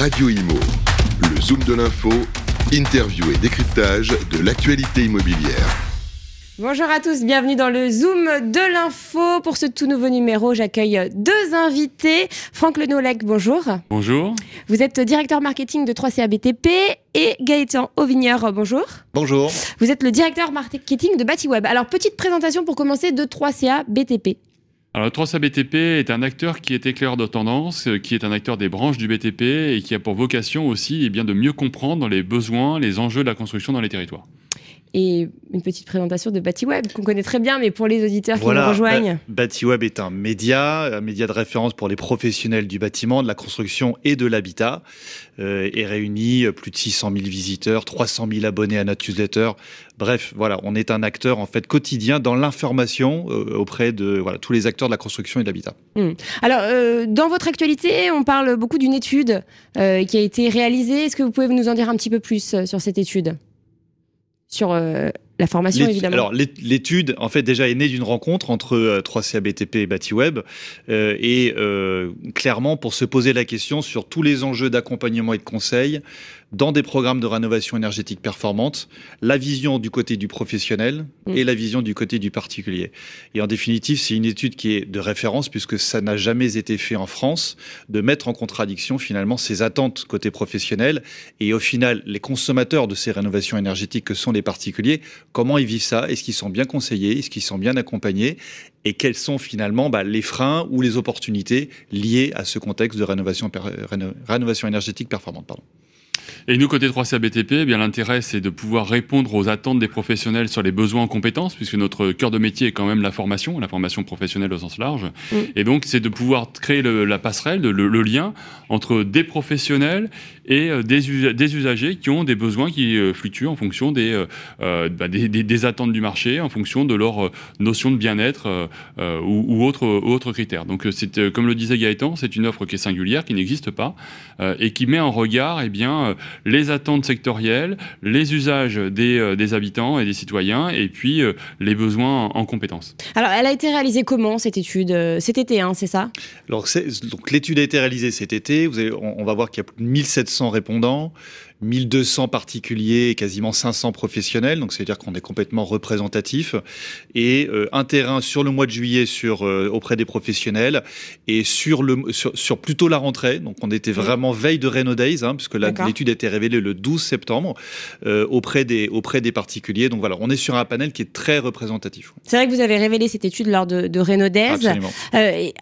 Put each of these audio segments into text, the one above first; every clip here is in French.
Radio Imo, le zoom de l'info, interview et décryptage de l'actualité immobilière. Bonjour à tous, bienvenue dans le Zoom de l'info. Pour ce tout nouveau numéro, j'accueille deux invités. Franck Lenolec, bonjour. Bonjour. Vous êtes directeur marketing de 3CA BTP et Gaëtan Auvigneur, bonjour. Bonjour. Vous êtes le directeur marketing de BatiWeb. Alors, petite présentation pour commencer de 3CA Alors, 3CA BTP est un acteur qui est éclaireur de tendance, euh, qui est un acteur des branches du BTP et qui a pour vocation aussi eh bien, de mieux comprendre les besoins, les enjeux de la construction dans les territoires et une petite présentation de BatiWeb qu'on connaît très bien, mais pour les auditeurs qui nous rejoignent. BatiWeb est un média, un média de référence pour les professionnels du bâtiment, de la construction et de l'habitat, euh, et réunit plus de 600 000 visiteurs, 300 000 abonnés à notre newsletter. Bref, voilà, on est un acteur en fait quotidien dans l'information euh, auprès de voilà, tous les acteurs de la construction et de l'habitat. Hmm. Alors, euh, dans votre actualité, on parle beaucoup d'une étude qui a été réalisée. Est-ce que vous pouvez nous en dire un petit peu plus sur cette étude? Sur euh, la formation, évidemment. Alors, l'étude, en fait, déjà est née d'une rencontre entre 3CA euh, et BatiWeb, euh, et clairement pour se poser la question sur tous les enjeux d'accompagnement et de conseil dans des programmes de rénovation énergétique performante, la vision du côté du professionnel mm. et la vision du côté du particulier. Et en définitive, c'est une étude qui est de référence puisque ça n'a jamais été fait en France de mettre en contradiction finalement ces attentes côté professionnel et au final les consommateurs de ces rénovations énergétiques que sont les particuliers, comment ils vivent ça? Est-ce qu'ils sont bien conseillés? Est-ce qu'ils sont bien accompagnés? Et quels sont finalement bah, les freins ou les opportunités liées à ce contexte de rénovation, rénovation énergétique performante. Pardon. Et nous, côté 3CA BTP, eh bien l'intérêt, c'est de pouvoir répondre aux attentes des professionnels sur les besoins en compétences, puisque notre cœur de métier est quand même la formation, la formation professionnelle au sens large. Mm. Et donc, c'est de pouvoir créer la passerelle, le, lien entre des professionnels et euh, des, des, usagers qui ont des besoins qui euh, fluctuent en fonction des, euh, bah, des, des, attentes du marché, en fonction de leur notion de bien-être ou, ou autres autre critères. Donc, c'est comme le disait Gaëtan, c'est une offre qui est singulière, qui n'existe pas, et qui met en regard eh bien, les attentes sectorielles, les usages des, des habitants et des citoyens, et puis les besoins en, compétences. Alors, elle a été réalisée comment cette étude Cet été, hein, c'est ça? Alors, donc l'étude a été réalisée cet été. Vous avez, on, on va voir qu'il y a plus de 1700 répondants, 1200 particuliers et quasiment 500 professionnels, donc c'est-à-dire qu'on est complètement représentatif, et euh, un terrain sur le mois de juillet sur, euh, auprès des professionnels, et sur, le, sur, plutôt la rentrée, donc on était vraiment veille de Reno Days, hein, puisque l'étude a été révélée le 12 septembre, euh, auprès, des, auprès des particuliers, donc voilà, on est sur un panel qui est très représentatif. C'est vrai que vous avez révélé cette étude lors de, de Reno Days.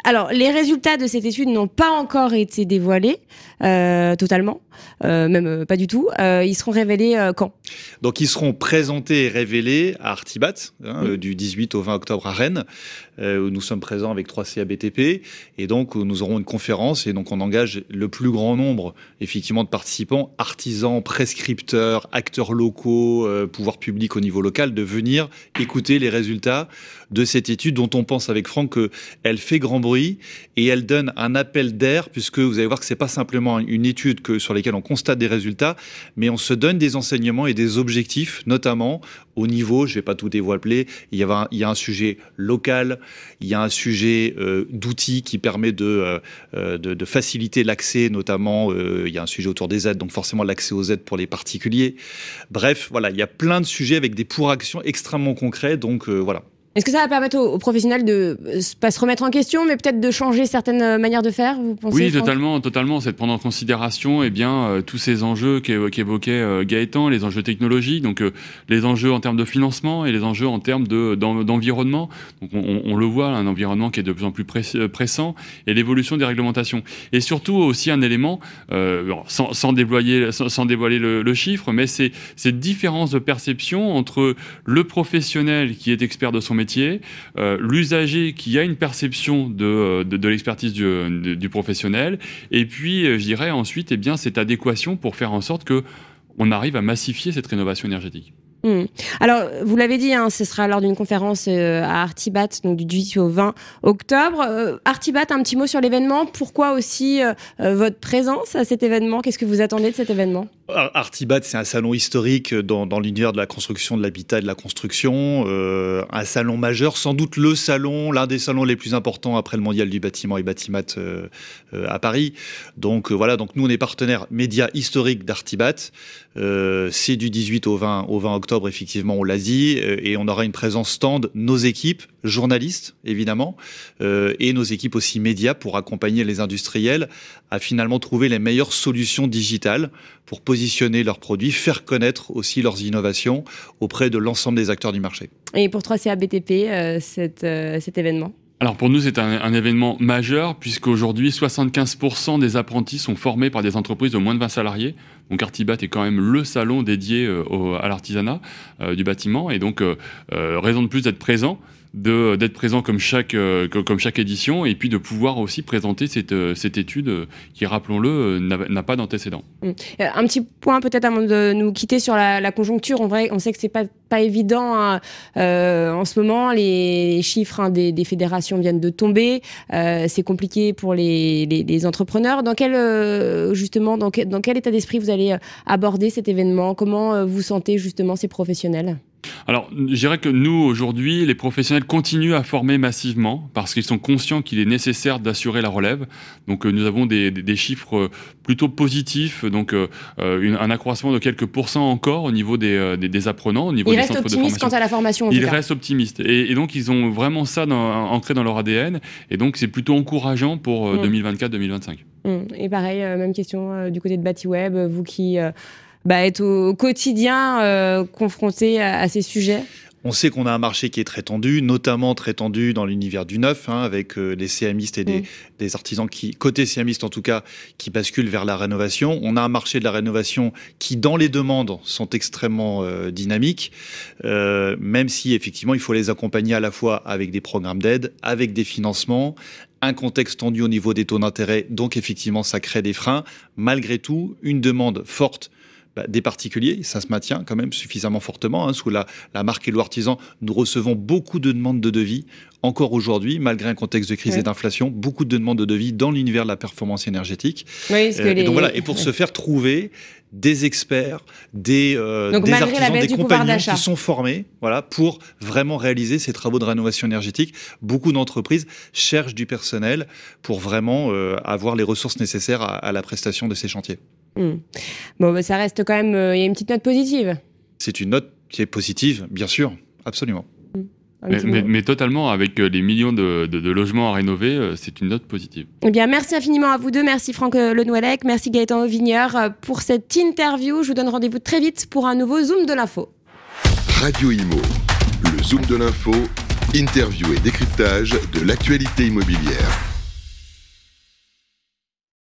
alors, les résultats de cette étude n'ont pas encore été dévoilés totalement, même pas du tout. Euh, ils seront révélés euh, quand? Donc ils seront présentés et révélés à Artibat, hein, mm. du 18 au 20 octobre à Rennes, euh, où nous sommes présents avec 3 BTP. Et donc nous aurons une conférence et donc on engage le plus grand nombre effectivement de participants, artisans, prescripteurs, acteurs locaux, pouvoirs publics au niveau local, de venir écouter les résultats de cette étude dont on pense avec Franck qu'elle fait grand bruit et elle donne un appel d'air puisque vous allez voir que c'est pas simplement une étude que, sur laquelle on constate des résultats, mais on se donne des enseignements et des objectifs, notamment au niveau, je vais pas tout dévoiler, il y, a un, il y a un sujet local, il y a un sujet euh, d'outils qui permet de, euh, de, faciliter l'accès, notamment euh, il y a un sujet autour des aides, donc forcément l'accès aux aides pour les particuliers. Bref, voilà, il y a plein de sujets avec des pour-actions extrêmement concrets, donc voilà. Est-ce que ça va permettre aux, professionnels de euh, pas se remettre en question, mais peut-être de changer certaines euh, manières de faire vous pensez, Oui, totalement, totalement. C'est de prendre en considération eh bien, euh, tous ces enjeux qu'évoquait Gaëtan, les enjeux technologiques, donc les enjeux en termes de financement et les enjeux en termes d'environnement. donc on, le voit, un environnement qui est de plus en plus pressant et l'évolution des réglementations. Et surtout aussi un élément, sans, sans, dévoiler, sans, dévoiler le, le, chiffre, mais c'est cette différence de perception entre le professionnel qui est expert de son métier euh, l'usager qui a une perception de, euh, l'expertise du, professionnel, et puis euh, je dirais ensuite eh cette adéquation pour faire en sorte que on arrive à massifier cette rénovation énergétique. Hmm. Alors, vous l'avez dit, hein, ce sera lors d'une conférence euh, à Artibat, donc du 18 au 20 octobre. Euh, Artibat, un petit mot sur l'événement. Pourquoi aussi euh, votre présence à cet événement? Qu'est-ce que vous attendez de cet événement? Artibat, c'est un salon historique dans, l'univers de la construction, de l'habitat et de la construction. un salon majeur, sans doute le salon, l'un des salons les plus importants après le mondial du bâtiment et bâtiment à Paris. Donc voilà, donc nous on est partenaire média historique d'Artibat. c'est du 18 au 20, au 20 octobre octobre, effectivement, on l'a dit, euh, et on aura une présence stand, nos équipes, journalistes, évidemment, euh, et nos équipes aussi médias pour accompagner les industriels à finalement trouver les meilleures solutions digitales pour positionner leurs produits, faire connaître aussi leurs innovations auprès de l'ensemble des acteurs du marché. Et pour 3CA BTP, euh, cet événement? Alors pour nous, c'est un, événement majeur puisqu'aujourd'hui, 75% des apprentis sont formés par des entreprises de moins de 20 salariés. Donc Artibat est quand même le salon dédié euh, à l'artisanat euh, du bâtiment et donc euh, raison de plus d'être présent d'être présent comme chaque comme chaque édition et puis de pouvoir aussi présenter cette, cette étude qui rappelons-le n'a pas d'antécédent. Hum. Un petit point peut-être avant de nous quitter sur la, conjoncture. En vrai, on sait que c'est pas pas évident hein. en ce moment. Les chiffres hein, des, fédérations viennent de tomber. c'est compliqué pour les, les, entrepreneurs. Dans quel justement dans dans quel état d'esprit vous allez aborder cet événement? Comment vous sentez justement ces professionnels? Alors, je dirais que nous, aujourd'hui, les professionnels continuent à former massivement parce qu'ils sont conscients qu'il est nécessaire d'assurer la relève. Donc, euh, nous avons des, chiffres euh, plutôt positifs, donc euh, un accroissement de quelques pourcents encore au niveau des, apprenants, au niveau des centres de formation. quant à la formation. Ils restent optimistes. Et, donc, ils ont vraiment ça ancré dans leur ADN. Et donc, c'est plutôt encourageant pour 2024-2025. Mmh. Mmh. Et pareil, même question du côté de BatiWeb, vous qui bah, être au quotidien euh, confronté à, ces sujets? On sait qu'on a un marché qui est très tendu, notamment très tendu dans l'univers du neuf, hein, avec euh, des CMistes et des, mm. artisans qui, côté CMistes en tout cas, qui basculent vers la rénovation. On a un marché de la rénovation qui, dans les demandes, sont extrêmement euh, dynamiques, même si effectivement il faut les accompagner à la fois avec des programmes d'aide, avec des financements, un contexte tendu au niveau des taux d'intérêt, donc effectivement ça crée des freins. Malgré tout, une demande forte bah, des particuliers. Ça se maintient quand même suffisamment fortement. Hein. Sous la, marque Hello Artisan, nous recevons beaucoup de demandes de devis encore aujourd'hui, malgré un contexte de crise et d'inflation, beaucoup de demandes de devis dans l'univers de la performance énergétique. Euh, et, donc voilà, et pour se faire trouver des experts, des, euh, des artisans, des compagnons qui sont formés voilà, pour vraiment réaliser ces travaux de rénovation énergétique. Beaucoup d'entreprises cherchent du personnel pour vraiment euh, avoir les ressources nécessaires à la prestation de ces chantiers. Hmm. Bon, bah, ça reste quand même. Euh, il y a une petite note positive. C'est une note qui est positive, bien sûr, absolument. Hmm. Mais, totalement, avec euh, les millions de, logements à rénover, euh, c'est une note positive. Eh bien, merci infiniment à vous deux. Merci Franck Lenouellec, merci Gaëtan Auvigneur pour cette interview. Je vous donne rendez-vous très vite pour un nouveau Zoom de l'info. Radio Imo, le Zoom de l'info, interview et décryptage de l'actualité immobilière.